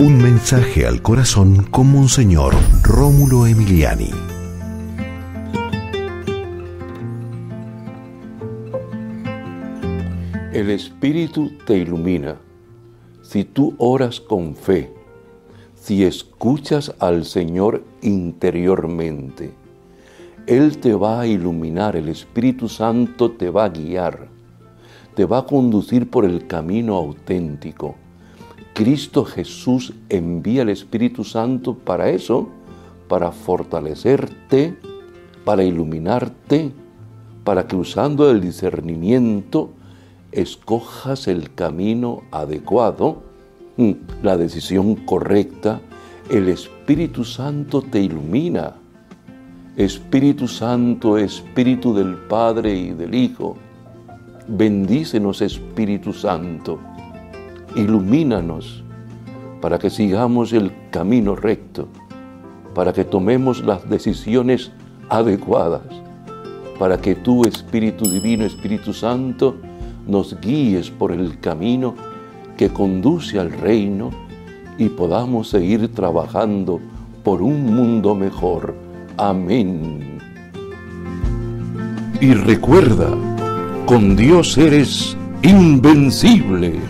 Un mensaje al corazón con Monseñor Rómulo Emiliani. El Espíritu te ilumina. Si tú oras con fe, si escuchas al Señor interiormente, Él te va a iluminar, el Espíritu Santo te va a guiar, te va a conducir por el camino auténtico Cristo Jesús envía el Espíritu Santo para eso, para fortalecerte, para iluminarte, para que usando el discernimiento escojas el camino adecuado, mm, la decisión correcta. El Espíritu Santo te ilumina. Espíritu Santo, Espíritu del Padre y del Hijo. Bendícenos, Espíritu Santo ilumínanos para que sigamos el camino recto, para que tomemos las decisiones adecuadas, para que tú, Espíritu Divino, Espíritu Santo, nos guíes por el camino que conduce al reino y podamos seguir trabajando por un mundo mejor. Amén. Y recuerda, con Dios eres invencible.